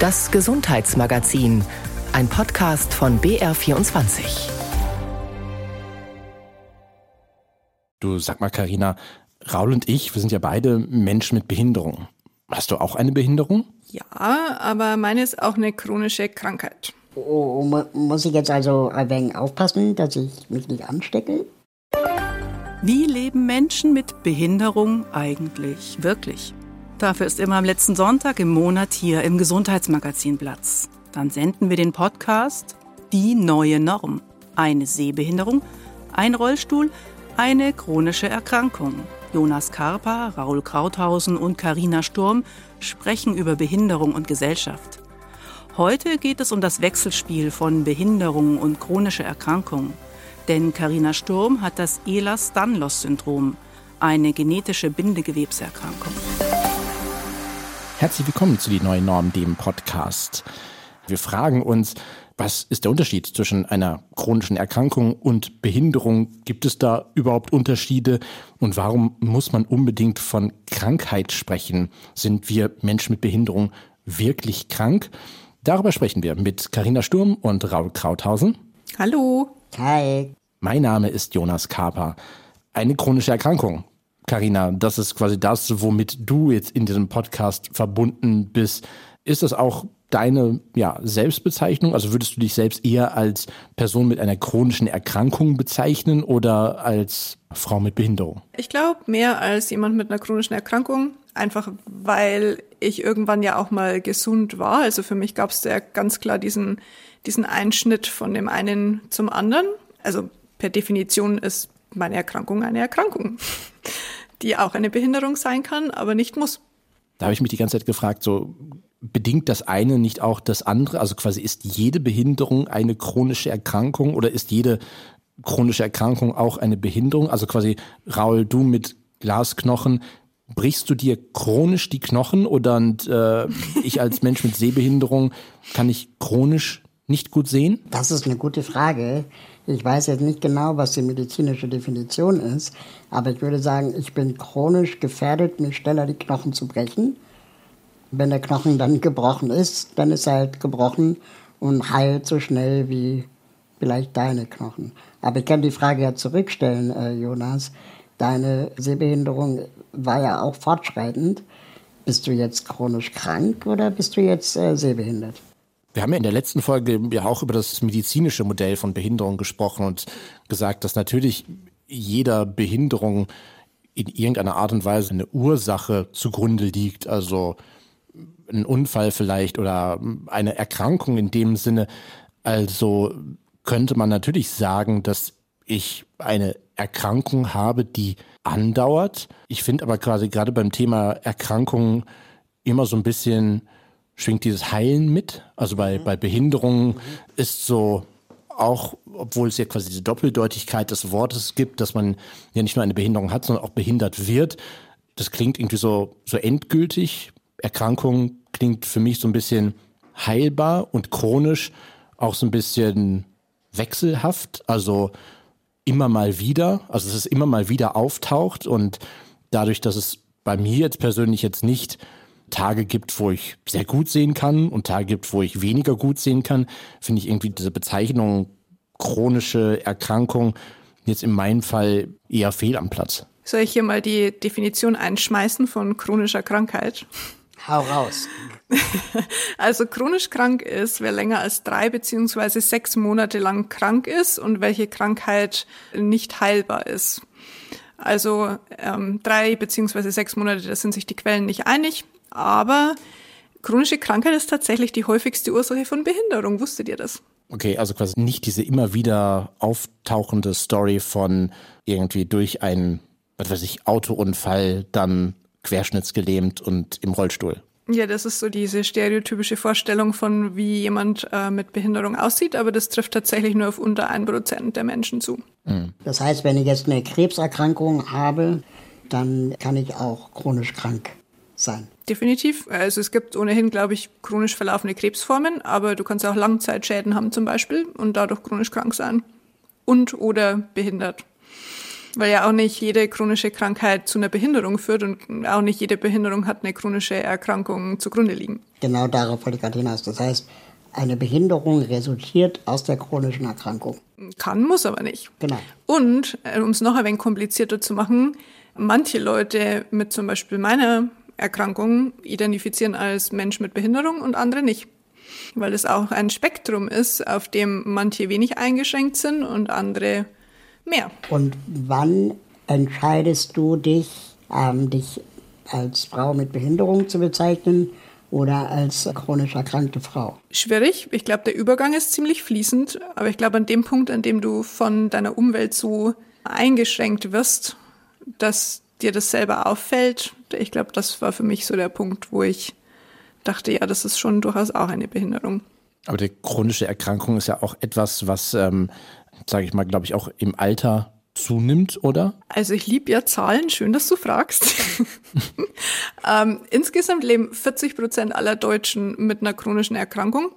Das Gesundheitsmagazin, ein Podcast von BR24. Du sag mal, Karina, Raul und ich, wir sind ja beide Menschen mit Behinderung. Hast du auch eine Behinderung? Ja, aber meine ist auch eine chronische Krankheit. Oh, muss ich jetzt also ein wenig aufpassen, dass ich mich nicht anstecke? Wie leben Menschen mit Behinderung eigentlich wirklich? Dafür ist immer am letzten Sonntag im Monat hier im Gesundheitsmagazin Platz. Dann senden wir den Podcast Die neue Norm. Eine Sehbehinderung, ein Rollstuhl, eine chronische Erkrankung. Jonas Karpa, Raul Krauthausen und Karina Sturm sprechen über Behinderung und Gesellschaft. Heute geht es um das Wechselspiel von Behinderung und chronischer Erkrankung. Denn Karina Sturm hat das Ehlers-Danlos-Syndrom, eine genetische Bindegewebserkrankung. Herzlich willkommen zu die neuen Norm, dem Podcast. Wir fragen uns, was ist der Unterschied zwischen einer chronischen Erkrankung und Behinderung? Gibt es da überhaupt Unterschiede? Und warum muss man unbedingt von Krankheit sprechen? Sind wir Menschen mit Behinderung wirklich krank? Darüber sprechen wir mit Karina Sturm und Raul Krauthausen. Hallo. Hi. Mein Name ist Jonas Kaper. Eine chronische Erkrankung. Karina, das ist quasi das, womit du jetzt in diesem Podcast verbunden bist. Ist das auch deine ja, Selbstbezeichnung? Also würdest du dich selbst eher als Person mit einer chronischen Erkrankung bezeichnen oder als Frau mit Behinderung? Ich glaube, mehr als jemand mit einer chronischen Erkrankung. Einfach weil ich irgendwann ja auch mal gesund war. Also für mich gab es ja ganz klar diesen, diesen Einschnitt von dem einen zum anderen. Also per Definition ist meine Erkrankung eine Erkrankung, die auch eine Behinderung sein kann, aber nicht muss. Da habe ich mich die ganze Zeit gefragt, so bedingt das eine nicht auch das andere? Also quasi ist jede Behinderung eine chronische Erkrankung oder ist jede chronische Erkrankung auch eine Behinderung? Also quasi, Raul, du mit Glasknochen, brichst du dir chronisch die Knochen oder und, äh, ich als Mensch mit Sehbehinderung kann ich chronisch nicht gut sehen? Das ist eine gute Frage. Ich weiß jetzt nicht genau, was die medizinische Definition ist, aber ich würde sagen, ich bin chronisch gefährdet, mir schneller die Knochen zu brechen wenn der Knochen dann gebrochen ist, dann ist er halt gebrochen und heilt so schnell wie vielleicht deine Knochen. Aber ich kann die Frage ja zurückstellen, äh, Jonas. Deine Sehbehinderung war ja auch fortschreitend. Bist du jetzt chronisch krank oder bist du jetzt äh, sehbehindert? Wir haben ja in der letzten Folge ja auch über das medizinische Modell von Behinderung gesprochen und gesagt, dass natürlich jeder Behinderung in irgendeiner Art und Weise eine Ursache zugrunde liegt. Also ein Unfall vielleicht oder eine Erkrankung in dem Sinne. Also könnte man natürlich sagen, dass ich eine Erkrankung habe, die andauert. Ich finde aber quasi gerade beim Thema Erkrankungen immer so ein bisschen schwingt dieses Heilen mit. Also bei, mhm. bei Behinderungen mhm. ist so auch, obwohl es ja quasi diese Doppeldeutigkeit des Wortes gibt, dass man ja nicht nur eine Behinderung hat, sondern auch behindert wird. Das klingt irgendwie so, so endgültig. Erkrankung klingt für mich so ein bisschen heilbar und chronisch auch so ein bisschen wechselhaft, also immer mal wieder, also dass es immer mal wieder auftaucht und dadurch, dass es bei mir jetzt persönlich jetzt nicht Tage gibt, wo ich sehr gut sehen kann und Tage gibt, wo ich weniger gut sehen kann, finde ich irgendwie diese Bezeichnung chronische Erkrankung jetzt in meinem Fall eher fehl am Platz. Soll ich hier mal die Definition einschmeißen von chronischer Krankheit? Hau raus. Also chronisch krank ist, wer länger als drei beziehungsweise sechs Monate lang krank ist und welche Krankheit nicht heilbar ist. Also ähm, drei beziehungsweise sechs Monate, da sind sich die Quellen nicht einig. Aber chronische Krankheit ist tatsächlich die häufigste Ursache von Behinderung. Wusstet ihr das? Okay, also quasi nicht diese immer wieder auftauchende Story von irgendwie durch einen, was weiß ich, Autounfall dann querschnittsgelähmt und im Rollstuhl. Ja, das ist so diese stereotypische Vorstellung von, wie jemand äh, mit Behinderung aussieht, aber das trifft tatsächlich nur auf unter ein Prozent der Menschen zu. Mhm. Das heißt, wenn ich jetzt eine Krebserkrankung habe, dann kann ich auch chronisch krank sein. Definitiv. Also es gibt ohnehin, glaube ich, chronisch verlaufende Krebsformen, aber du kannst auch Langzeitschäden haben zum Beispiel und dadurch chronisch krank sein und oder behindert. Weil ja auch nicht jede chronische Krankheit zu einer Behinderung führt und auch nicht jede Behinderung hat eine chronische Erkrankung zugrunde liegen. Genau darauf wollte ich gerade hinaus. Das heißt, eine Behinderung resultiert aus der chronischen Erkrankung. Kann, muss aber nicht. Genau. Und, äh, um es noch ein wenig komplizierter zu machen, manche Leute mit zum Beispiel meiner Erkrankung identifizieren als Mensch mit Behinderung und andere nicht. Weil es auch ein Spektrum ist, auf dem manche wenig eingeschränkt sind und andere mehr. Und wann entscheidest du dich, ähm, dich als Frau mit Behinderung zu bezeichnen oder als chronisch erkrankte Frau? Schwierig. Ich glaube, der Übergang ist ziemlich fließend. Aber ich glaube, an dem Punkt, an dem du von deiner Umwelt so eingeschränkt wirst, dass dir das selber auffällt, ich glaube, das war für mich so der Punkt, wo ich dachte, ja, das ist schon durchaus auch eine Behinderung. Aber die chronische Erkrankung ist ja auch etwas, was, ähm, sage ich mal, glaube ich, auch im Alter zunimmt, oder? Also ich liebe ja Zahlen, schön, dass du fragst. ähm, insgesamt leben 40 Prozent aller Deutschen mit einer chronischen Erkrankung.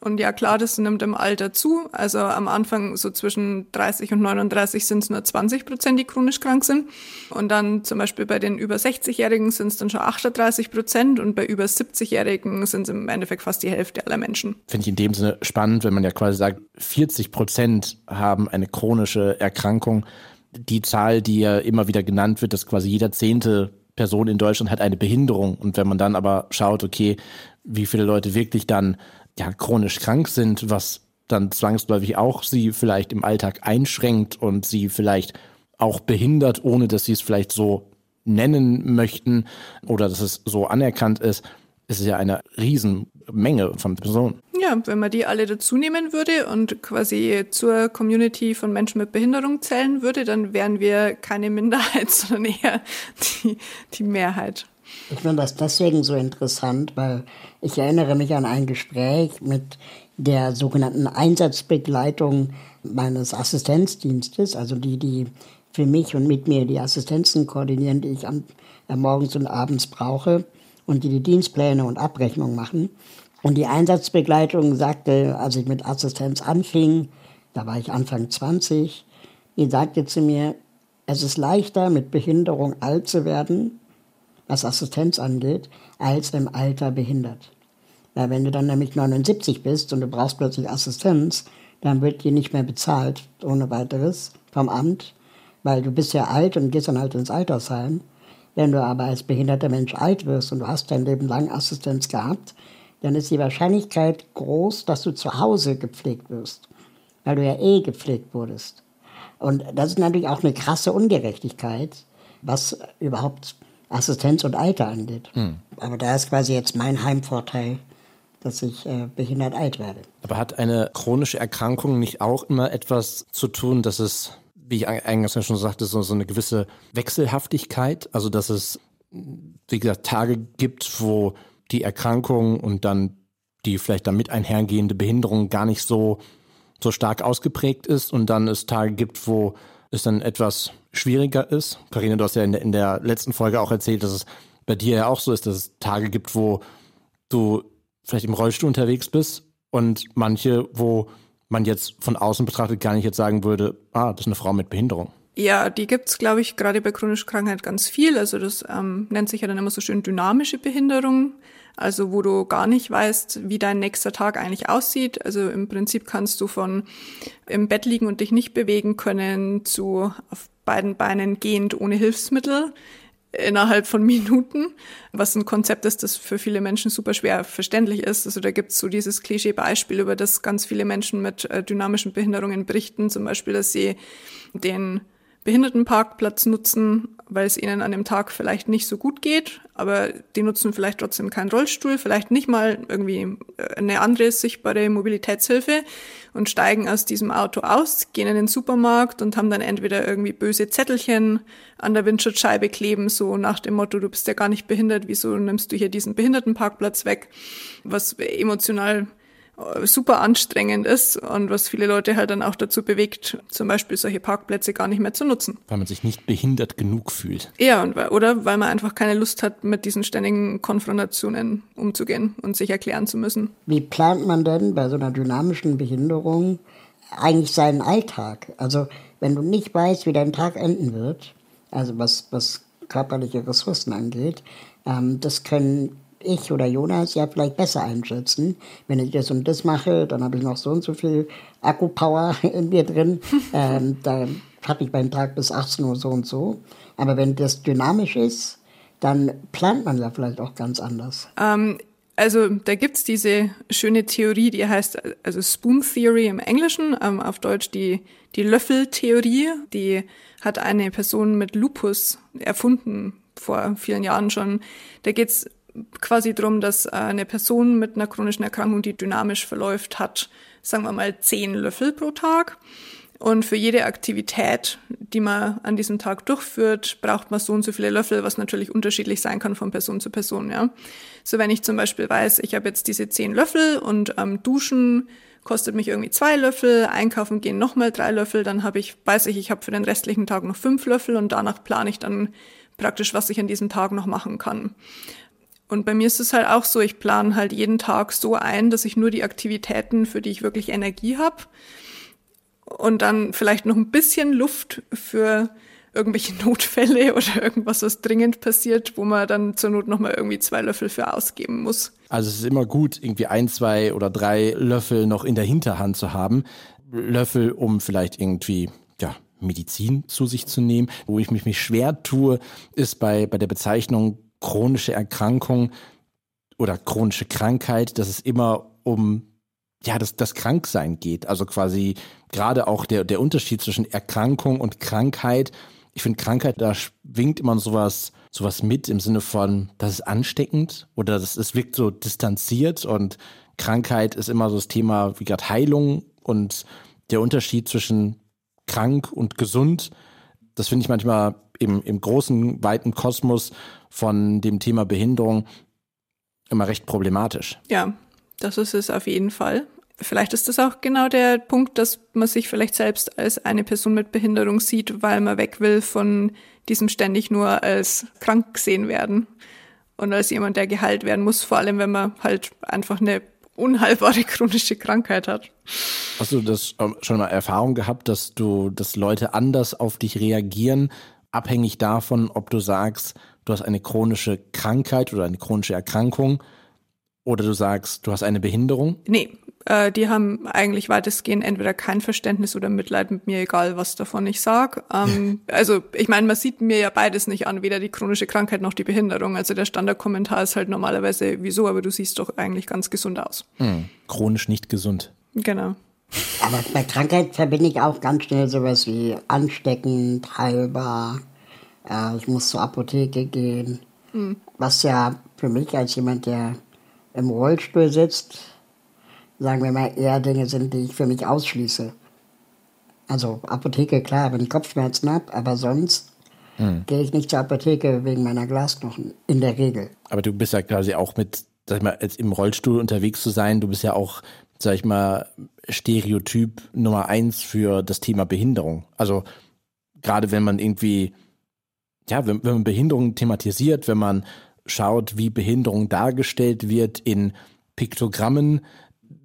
Und ja, klar, das nimmt im Alter zu. Also am Anfang so zwischen 30 und 39 sind es nur 20 Prozent, die chronisch krank sind. Und dann zum Beispiel bei den über 60-Jährigen sind es dann schon 38 Prozent und bei über 70-Jährigen sind es im Endeffekt fast die Hälfte aller Menschen. Finde ich in dem Sinne spannend, wenn man ja quasi sagt, 40 Prozent haben eine chronische Erkrankung. Die Zahl, die ja immer wieder genannt wird, dass quasi jeder zehnte Person in Deutschland hat eine Behinderung. Und wenn man dann aber schaut, okay, wie viele Leute wirklich dann ja, chronisch krank sind, was dann zwangsläufig auch sie vielleicht im Alltag einschränkt und sie vielleicht auch behindert, ohne dass sie es vielleicht so nennen möchten oder dass es so anerkannt ist, ist es ja eine Riesenmenge von Personen. Ja, wenn man die alle dazu nehmen würde und quasi zur Community von Menschen mit Behinderung zählen würde, dann wären wir keine Minderheit, sondern eher die, die Mehrheit. Ich finde das deswegen so interessant, weil ich erinnere mich an ein Gespräch mit der sogenannten Einsatzbegleitung meines Assistenzdienstes, also die, die für mich und mit mir die Assistenzen koordinieren, die ich am, äh, morgens und abends brauche und die die Dienstpläne und Abrechnung machen. Und die Einsatzbegleitung sagte, als ich mit Assistenz anfing, da war ich Anfang 20, die sagte zu mir, es ist leichter, mit Behinderung alt zu werden, was Assistenz angeht, als im Alter behindert. Weil wenn du dann nämlich 79 bist und du brauchst plötzlich Assistenz, dann wird die nicht mehr bezahlt ohne weiteres vom Amt, weil du bist ja alt und gehst dann halt ins Altersheim. Wenn du aber als behinderter Mensch alt wirst und du hast dein Leben lang Assistenz gehabt, dann ist die Wahrscheinlichkeit groß, dass du zu Hause gepflegt wirst, weil du ja eh gepflegt wurdest. Und das ist natürlich auch eine krasse Ungerechtigkeit, was überhaupt Assistenz und Alter angeht. Hm. Aber da ist quasi jetzt mein Heimvorteil, dass ich äh, behindert alt werde. Aber hat eine chronische Erkrankung nicht auch immer etwas zu tun, dass es, wie ich eingangs schon sagte, so, so eine gewisse Wechselhaftigkeit, also dass es, wie gesagt, Tage gibt, wo die Erkrankung und dann die vielleicht damit einhergehende Behinderung gar nicht so, so stark ausgeprägt ist und dann es Tage gibt, wo es dann etwas schwieriger ist. Karina, du hast ja in der, in der letzten Folge auch erzählt, dass es bei dir ja auch so ist, dass es Tage gibt, wo du vielleicht im Rollstuhl unterwegs bist und manche, wo man jetzt von außen betrachtet gar nicht jetzt sagen würde, ah, das ist eine Frau mit Behinderung. Ja, die gibt's, glaube ich, gerade bei chronischer Krankheit ganz viel. Also das ähm, nennt sich ja dann immer so schön dynamische Behinderung. Also wo du gar nicht weißt, wie dein nächster Tag eigentlich aussieht. Also im Prinzip kannst du von im Bett liegen und dich nicht bewegen können zu auf beiden Beinen gehend ohne Hilfsmittel innerhalb von Minuten, was ein Konzept ist, das für viele Menschen super schwer verständlich ist. Also da gibt's so dieses Klischee-Beispiel, über das ganz viele Menschen mit äh, dynamischen Behinderungen berichten, zum Beispiel, dass sie den Behindertenparkplatz nutzen, weil es ihnen an dem Tag vielleicht nicht so gut geht, aber die nutzen vielleicht trotzdem keinen Rollstuhl, vielleicht nicht mal irgendwie äh, eine andere sichtbare Mobilitätshilfe und steigen aus diesem Auto aus, gehen in den Supermarkt und haben dann entweder irgendwie böse Zettelchen an der Windschutzscheibe kleben, so nach dem Motto, du bist ja gar nicht behindert, wieso nimmst du hier diesen Behindertenparkplatz weg, was emotional super anstrengend ist und was viele Leute halt dann auch dazu bewegt, zum Beispiel solche Parkplätze gar nicht mehr zu nutzen. Weil man sich nicht behindert genug fühlt. Ja, und, oder weil man einfach keine Lust hat, mit diesen ständigen Konfrontationen umzugehen und sich erklären zu müssen. Wie plant man denn bei so einer dynamischen Behinderung eigentlich seinen Alltag? Also wenn du nicht weißt, wie dein Tag enden wird, also was, was körperliche Ressourcen angeht, ähm, das können ich oder Jonas ja vielleicht besser einschätzen. Wenn ich das und das mache, dann habe ich noch so und so viel Akkupower in mir drin. ähm, da habe ich beim Tag bis 18 Uhr so und so. Aber wenn das dynamisch ist, dann plant man ja vielleicht auch ganz anders. Ähm, also da gibt's diese schöne Theorie, die heißt also Spoon Theory im Englischen, ähm, auf Deutsch die, die Löffeltheorie. Die hat eine Person mit Lupus erfunden vor vielen Jahren schon. Da geht's quasi drum, dass eine Person mit einer chronischen Erkrankung, die dynamisch verläuft, hat, sagen wir mal, zehn Löffel pro Tag. Und für jede Aktivität, die man an diesem Tag durchführt, braucht man so und so viele Löffel, was natürlich unterschiedlich sein kann von Person zu Person. Ja. So wenn ich zum Beispiel weiß, ich habe jetzt diese zehn Löffel und ähm, Duschen kostet mich irgendwie zwei Löffel, einkaufen gehen nochmal drei Löffel, dann habe ich, weiß ich, ich habe für den restlichen Tag noch fünf Löffel und danach plane ich dann praktisch, was ich an diesem Tag noch machen kann. Und bei mir ist es halt auch so, ich plane halt jeden Tag so ein, dass ich nur die Aktivitäten, für die ich wirklich Energie habe, und dann vielleicht noch ein bisschen Luft für irgendwelche Notfälle oder irgendwas, was dringend passiert, wo man dann zur Not nochmal irgendwie zwei Löffel für ausgeben muss. Also es ist immer gut, irgendwie ein, zwei oder drei Löffel noch in der Hinterhand zu haben. Löffel, um vielleicht irgendwie, ja, Medizin zu sich zu nehmen. Wo ich mich, mich schwer tue, ist bei, bei der Bezeichnung chronische Erkrankung oder chronische Krankheit, dass es immer um ja, das, das Kranksein geht. Also quasi gerade auch der, der Unterschied zwischen Erkrankung und Krankheit. Ich finde, Krankheit, da schwingt immer sowas, sowas mit im Sinne von, das ist ansteckend oder das, es wirkt so distanziert und Krankheit ist immer so das Thema wie gerade Heilung und der Unterschied zwischen krank und gesund. Das finde ich manchmal im, im großen, weiten Kosmos von dem Thema Behinderung immer recht problematisch. Ja, das ist es auf jeden Fall. Vielleicht ist das auch genau der Punkt, dass man sich vielleicht selbst als eine Person mit Behinderung sieht, weil man weg will von diesem ständig nur als krank gesehen werden und als jemand, der geheilt werden muss, vor allem wenn man halt einfach eine unheilbare chronische Krankheit hat. Hast du das ähm, schon mal Erfahrung gehabt, dass du, dass Leute anders auf dich reagieren, abhängig davon, ob du sagst, du hast eine chronische Krankheit oder eine chronische Erkrankung oder du sagst, du hast eine Behinderung? Nee, äh, die haben eigentlich weitestgehend entweder kein Verständnis oder Mitleid mit mir, egal was davon ich sag. Ähm, also ich meine, man sieht mir ja beides nicht an, weder die chronische Krankheit noch die Behinderung. Also der Standardkommentar ist halt normalerweise, wieso, aber du siehst doch eigentlich ganz gesund aus. Hm, chronisch nicht gesund. Genau. Aber bei Krankheit verbinde ich auch ganz schnell sowas wie ansteckend, heilbar. Äh, ich muss zur Apotheke gehen. Mhm. Was ja für mich als jemand, der im Rollstuhl sitzt, sagen wir mal, eher Dinge sind, die ich für mich ausschließe. Also Apotheke, klar, wenn ich Kopfschmerzen habe, aber sonst hm. gehe ich nicht zur Apotheke wegen meiner Glasknochen, in der Regel. Aber du bist ja quasi auch mit, sag ich mal, jetzt im Rollstuhl unterwegs zu sein, du bist ja auch, sag ich mal, Stereotyp Nummer eins für das Thema Behinderung. Also gerade wenn man irgendwie, ja, wenn, wenn man Behinderung thematisiert, wenn man schaut, wie Behinderung dargestellt wird in Piktogrammen,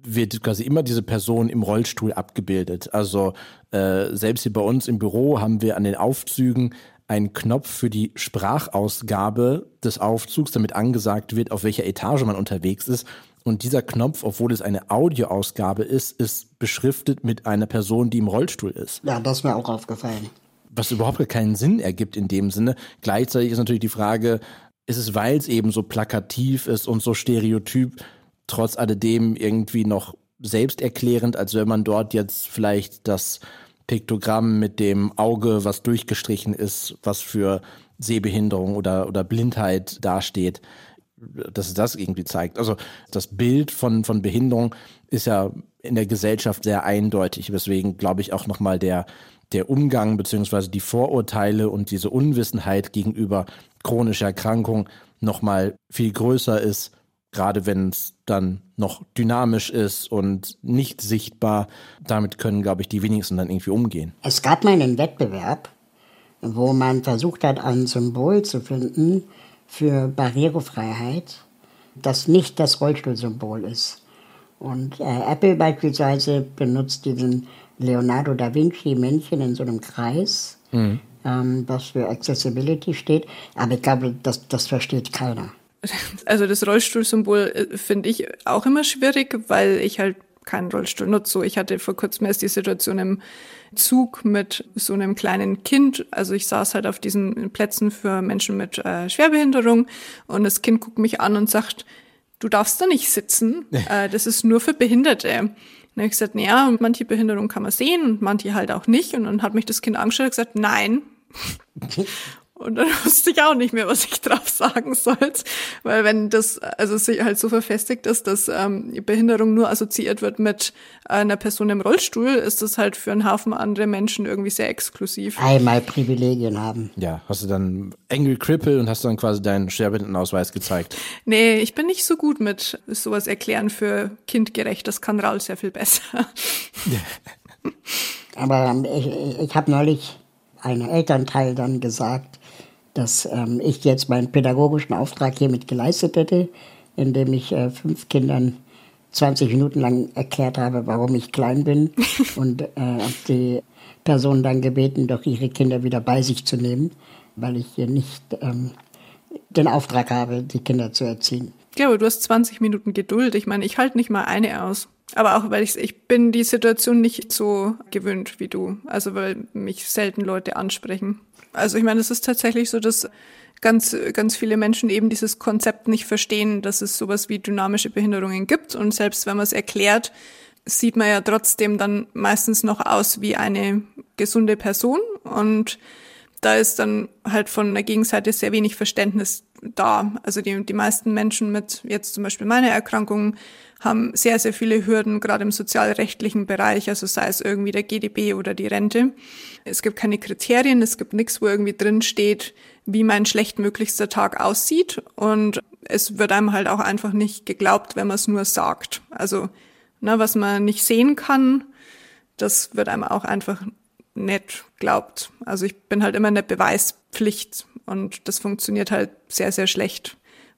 wird quasi immer diese Person im Rollstuhl abgebildet. Also äh, selbst hier bei uns im Büro haben wir an den Aufzügen einen Knopf für die Sprachausgabe des Aufzugs, damit angesagt wird, auf welcher Etage man unterwegs ist. Und dieser Knopf, obwohl es eine Audioausgabe ist, ist beschriftet mit einer Person, die im Rollstuhl ist. Ja, das ist mir auch aufgefallen. Was überhaupt keinen Sinn ergibt in dem Sinne. Gleichzeitig ist natürlich die Frage, ist es, weil es eben so plakativ ist und so stereotyp, trotz alledem irgendwie noch selbsterklärend, als wenn man dort jetzt vielleicht das Piktogramm mit dem Auge, was durchgestrichen ist, was für Sehbehinderung oder, oder Blindheit dasteht, dass das irgendwie zeigt. Also das Bild von, von Behinderung ist ja in der Gesellschaft sehr eindeutig, weswegen, glaube ich, auch nochmal der, der Umgang beziehungsweise die Vorurteile und diese Unwissenheit gegenüber chronischer Erkrankung nochmal viel größer ist gerade wenn es dann noch dynamisch ist und nicht sichtbar. Damit können, glaube ich, die wenigsten dann irgendwie umgehen. Es gab mal einen Wettbewerb, wo man versucht hat, ein Symbol zu finden für Barrierefreiheit, das nicht das Rollstuhlsymbol ist. Und äh, Apple beispielsweise benutzt diesen Leonardo da Vinci-Männchen in so einem Kreis, mhm. ähm, was für Accessibility steht. Aber ich glaube, das, das versteht keiner. Also das Rollstuhlsymbol äh, finde ich auch immer schwierig, weil ich halt keinen Rollstuhl nutze. So, ich hatte vor kurzem erst die Situation im Zug mit so einem kleinen Kind. Also ich saß halt auf diesen Plätzen für Menschen mit äh, Schwerbehinderung und das Kind guckt mich an und sagt, du darfst da nicht sitzen, äh, das ist nur für Behinderte. habe ich gesagt, naja, manche Behinderung kann man sehen und manche halt auch nicht. Und dann hat mich das Kind angeschaut und gesagt, nein. Und dann wusste ich auch nicht mehr, was ich drauf sagen sollte. Weil wenn das also sich halt so verfestigt ist, dass ähm, Behinderung nur assoziiert wird mit einer Person im Rollstuhl, ist das halt für einen Haufen andere Menschen irgendwie sehr exklusiv. Einmal Privilegien haben. Ja, hast du dann Angry Cripple und hast dann quasi deinen Schwerbehindertenausweis gezeigt? Nee, ich bin nicht so gut mit sowas erklären für kindgerecht. Das kann Raul sehr viel besser. Aber ähm, ich, ich habe neulich einem Elternteil dann gesagt, dass ähm, ich jetzt meinen pädagogischen Auftrag hiermit geleistet hätte, indem ich äh, fünf Kindern 20 Minuten lang erklärt habe, warum ich klein bin und äh, die Person dann gebeten, doch ihre Kinder wieder bei sich zu nehmen, weil ich hier nicht ähm, den Auftrag habe, die Kinder zu erziehen. Ja, aber du hast 20 Minuten Geduld. Ich meine, ich halte nicht mal eine aus. Aber auch, weil ich, ich bin die Situation nicht so gewöhnt wie du. Also, weil mich selten Leute ansprechen. Also, ich meine, es ist tatsächlich so, dass ganz, ganz viele Menschen eben dieses Konzept nicht verstehen, dass es sowas wie dynamische Behinderungen gibt. Und selbst wenn man es erklärt, sieht man ja trotzdem dann meistens noch aus wie eine gesunde Person. Und da ist dann halt von der Gegenseite sehr wenig Verständnis da. Also die, die meisten Menschen mit jetzt zum Beispiel meiner Erkrankung haben sehr, sehr viele Hürden, gerade im sozialrechtlichen Bereich, also sei es irgendwie der GDB oder die Rente. Es gibt keine Kriterien, es gibt nichts, wo irgendwie drin steht, wie mein schlechtmöglichster Tag aussieht. Und es wird einem halt auch einfach nicht geglaubt, wenn man es nur sagt. Also, ne, was man nicht sehen kann, das wird einem auch einfach nicht glaubt. Also ich bin halt immer in der Beweispflicht und das funktioniert halt sehr, sehr schlecht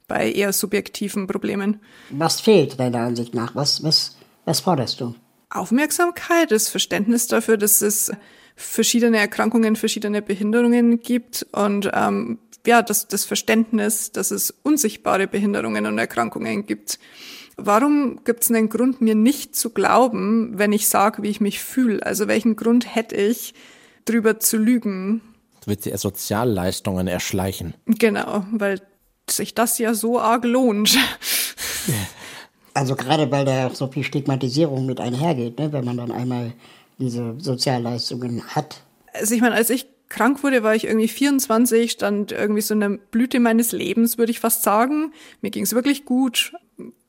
bei eher subjektiven Problemen. Was fehlt deiner Ansicht nach? Was, was, was forderst du? Aufmerksamkeit, das Verständnis dafür, dass es verschiedene Erkrankungen, verschiedene Behinderungen gibt und ähm, ja, das, das Verständnis, dass es unsichtbare Behinderungen und Erkrankungen gibt. Warum gibt es einen Grund, mir nicht zu glauben, wenn ich sage, wie ich mich fühle? Also welchen Grund hätte ich, drüber zu lügen? Willst dir Sozialleistungen erschleichen. Genau, weil sich das ja so arg lohnt. Also gerade weil da so viel Stigmatisierung mit einhergeht, ne? wenn man dann einmal diese Sozialleistungen hat. Also ich meine, als ich krank wurde, war ich irgendwie 24, stand irgendwie so eine Blüte meines Lebens, würde ich fast sagen. Mir ging es wirklich gut,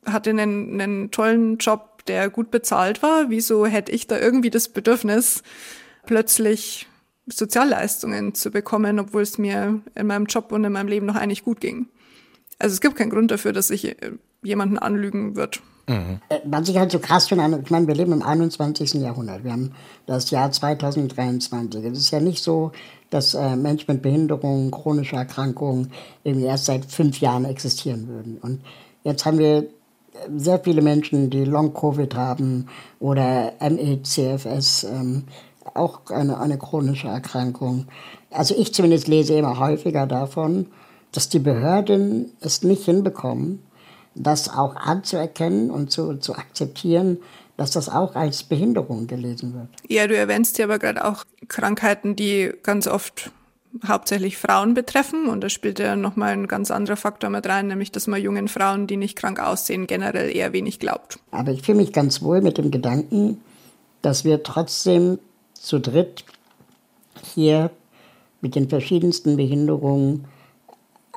hatte einen, einen tollen Job, der gut bezahlt war. Wieso hätte ich da irgendwie das Bedürfnis, plötzlich Sozialleistungen zu bekommen, obwohl es mir in meinem Job und in meinem Leben noch eigentlich gut ging? Also es gibt keinen Grund dafür, dass ich äh, jemanden anlügen wird. Mhm. Was ich halt so krass finde, ich meine, wir leben im 21. Jahrhundert. Wir haben das Jahr 2023. Es ist ja nicht so, dass äh, Menschen mit Behinderungen, chronischer Erkrankungen irgendwie erst seit fünf Jahren existieren würden. Und jetzt haben wir sehr viele Menschen, die Long-Covid haben oder ME-CFS, ähm, auch eine, eine chronische Erkrankung. Also ich zumindest lese immer häufiger davon, dass die Behörden es nicht hinbekommen, das auch anzuerkennen und zu, zu akzeptieren, dass das auch als Behinderung gelesen wird. Ja, du erwähnst ja aber gerade auch Krankheiten, die ganz oft hauptsächlich Frauen betreffen. Und da spielt ja nochmal ein ganz anderer Faktor mit rein, nämlich dass man jungen Frauen, die nicht krank aussehen, generell eher wenig glaubt. Aber ich fühle mich ganz wohl mit dem Gedanken, dass wir trotzdem zu dritt hier mit den verschiedensten Behinderungen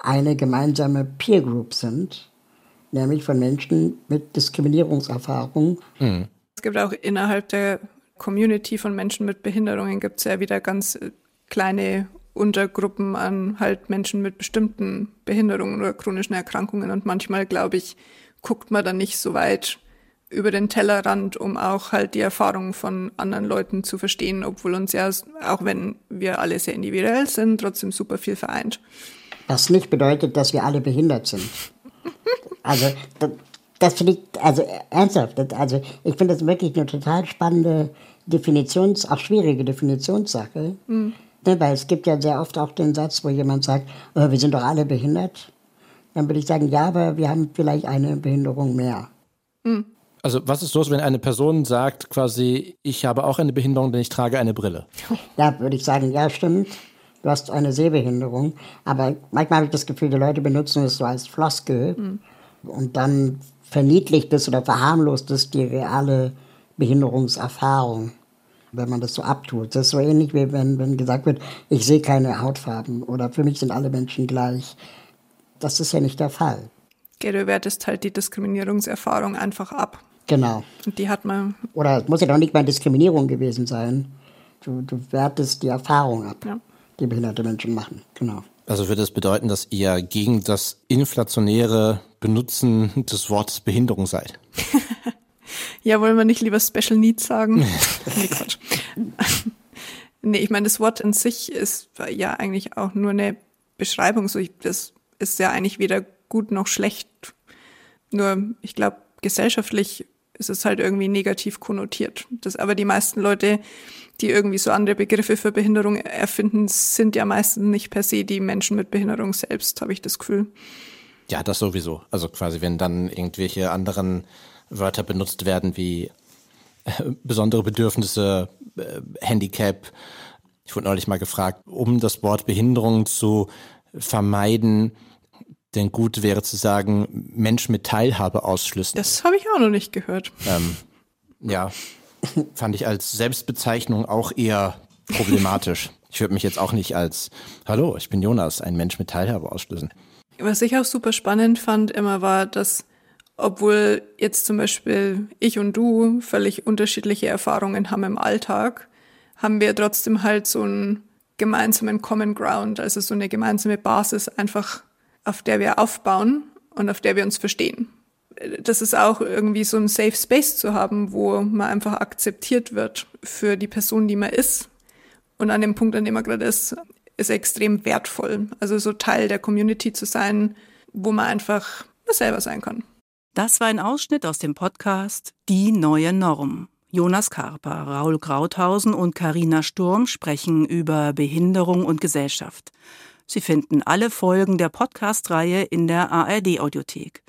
eine gemeinsame Peer Group sind, nämlich von Menschen mit Diskriminierungserfahrung. Mhm. Es gibt auch innerhalb der Community von Menschen mit Behinderungen gibt es ja wieder ganz äh, kleine Untergruppen an halt Menschen mit bestimmten Behinderungen oder chronischen Erkrankungen. Und manchmal, glaube ich, guckt man dann nicht so weit über den Tellerrand, um auch halt die Erfahrungen von anderen Leuten zu verstehen, obwohl uns ja, auch wenn wir alle sehr individuell sind, trotzdem super viel vereint. Was nicht bedeutet, dass wir alle behindert sind. Also Das finde ich, also ernsthaft, das, also ich finde das wirklich eine total spannende Definitions-, auch schwierige Definitionssache. Mhm. Ne, weil es gibt ja sehr oft auch den Satz, wo jemand sagt, oh, wir sind doch alle behindert. Dann würde ich sagen, ja, aber wir haben vielleicht eine Behinderung mehr. Mhm. Also was ist los, wenn eine Person sagt quasi, ich habe auch eine Behinderung, denn ich trage eine Brille? Ja, würde ich sagen, ja, stimmt. Du hast eine Sehbehinderung. Aber manchmal habe ich das Gefühl, die Leute benutzen es so als Floskel. Mhm. Und dann verniedlicht es oder verharmlost es die reale Behinderungserfahrung, wenn man das so abtut. Das ist so ähnlich wie wenn, wenn gesagt wird, ich sehe keine Hautfarben oder für mich sind alle Menschen gleich. Das ist ja nicht der Fall. Okay, du wertest halt die Diskriminierungserfahrung einfach ab. Genau. Und die hat man. Oder es muss ja doch nicht mal Diskriminierung gewesen sein. Du, du wertest die Erfahrung ab, ja. die behinderte Menschen machen. Genau. Also würde das bedeuten, dass ihr gegen das inflationäre Benutzen des Wortes Behinderung seid? ja, wollen wir nicht lieber Special Needs sagen? nee, Quatsch. nee, ich meine, das Wort in sich ist ja eigentlich auch nur eine Beschreibung. So, ich, das ist ja eigentlich weder gut noch schlecht. Nur, ich glaube, gesellschaftlich ist es halt irgendwie negativ konnotiert. Das, aber die meisten Leute, die irgendwie so andere Begriffe für Behinderung erfinden, sind ja meistens nicht per se die Menschen mit Behinderung selbst, habe ich das Gefühl. Ja, das sowieso. Also quasi, wenn dann irgendwelche anderen Wörter benutzt werden wie äh, besondere Bedürfnisse, äh, Handicap. Ich wurde neulich mal gefragt, um das Wort Behinderung zu vermeiden, denn gut wäre zu sagen, Mensch mit Teilhabe ausschließen. Das habe ich auch noch nicht gehört. Ähm, ja, fand ich als Selbstbezeichnung auch eher problematisch. Ich würde mich jetzt auch nicht als, hallo, ich bin Jonas, ein Mensch mit Teilhabe ausschließen. Was ich auch super spannend fand immer war, dass obwohl jetzt zum Beispiel ich und du völlig unterschiedliche Erfahrungen haben im Alltag, haben wir trotzdem halt so einen gemeinsamen Common Ground, also so eine gemeinsame Basis einfach auf der wir aufbauen und auf der wir uns verstehen. Das ist auch irgendwie so ein Safe Space zu haben, wo man einfach akzeptiert wird für die Person, die man ist. Und an dem Punkt, an dem man gerade ist, ist extrem wertvoll. Also so Teil der Community zu sein, wo man einfach selber sein kann. Das war ein Ausschnitt aus dem Podcast Die neue Norm. Jonas Karper, Raul Krauthausen und Karina Sturm sprechen über Behinderung und Gesellschaft. Sie finden alle Folgen der Podcast-Reihe in der ARD-Audiothek.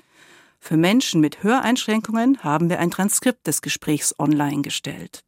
Für Menschen mit Höreinschränkungen haben wir ein Transkript des Gesprächs online gestellt.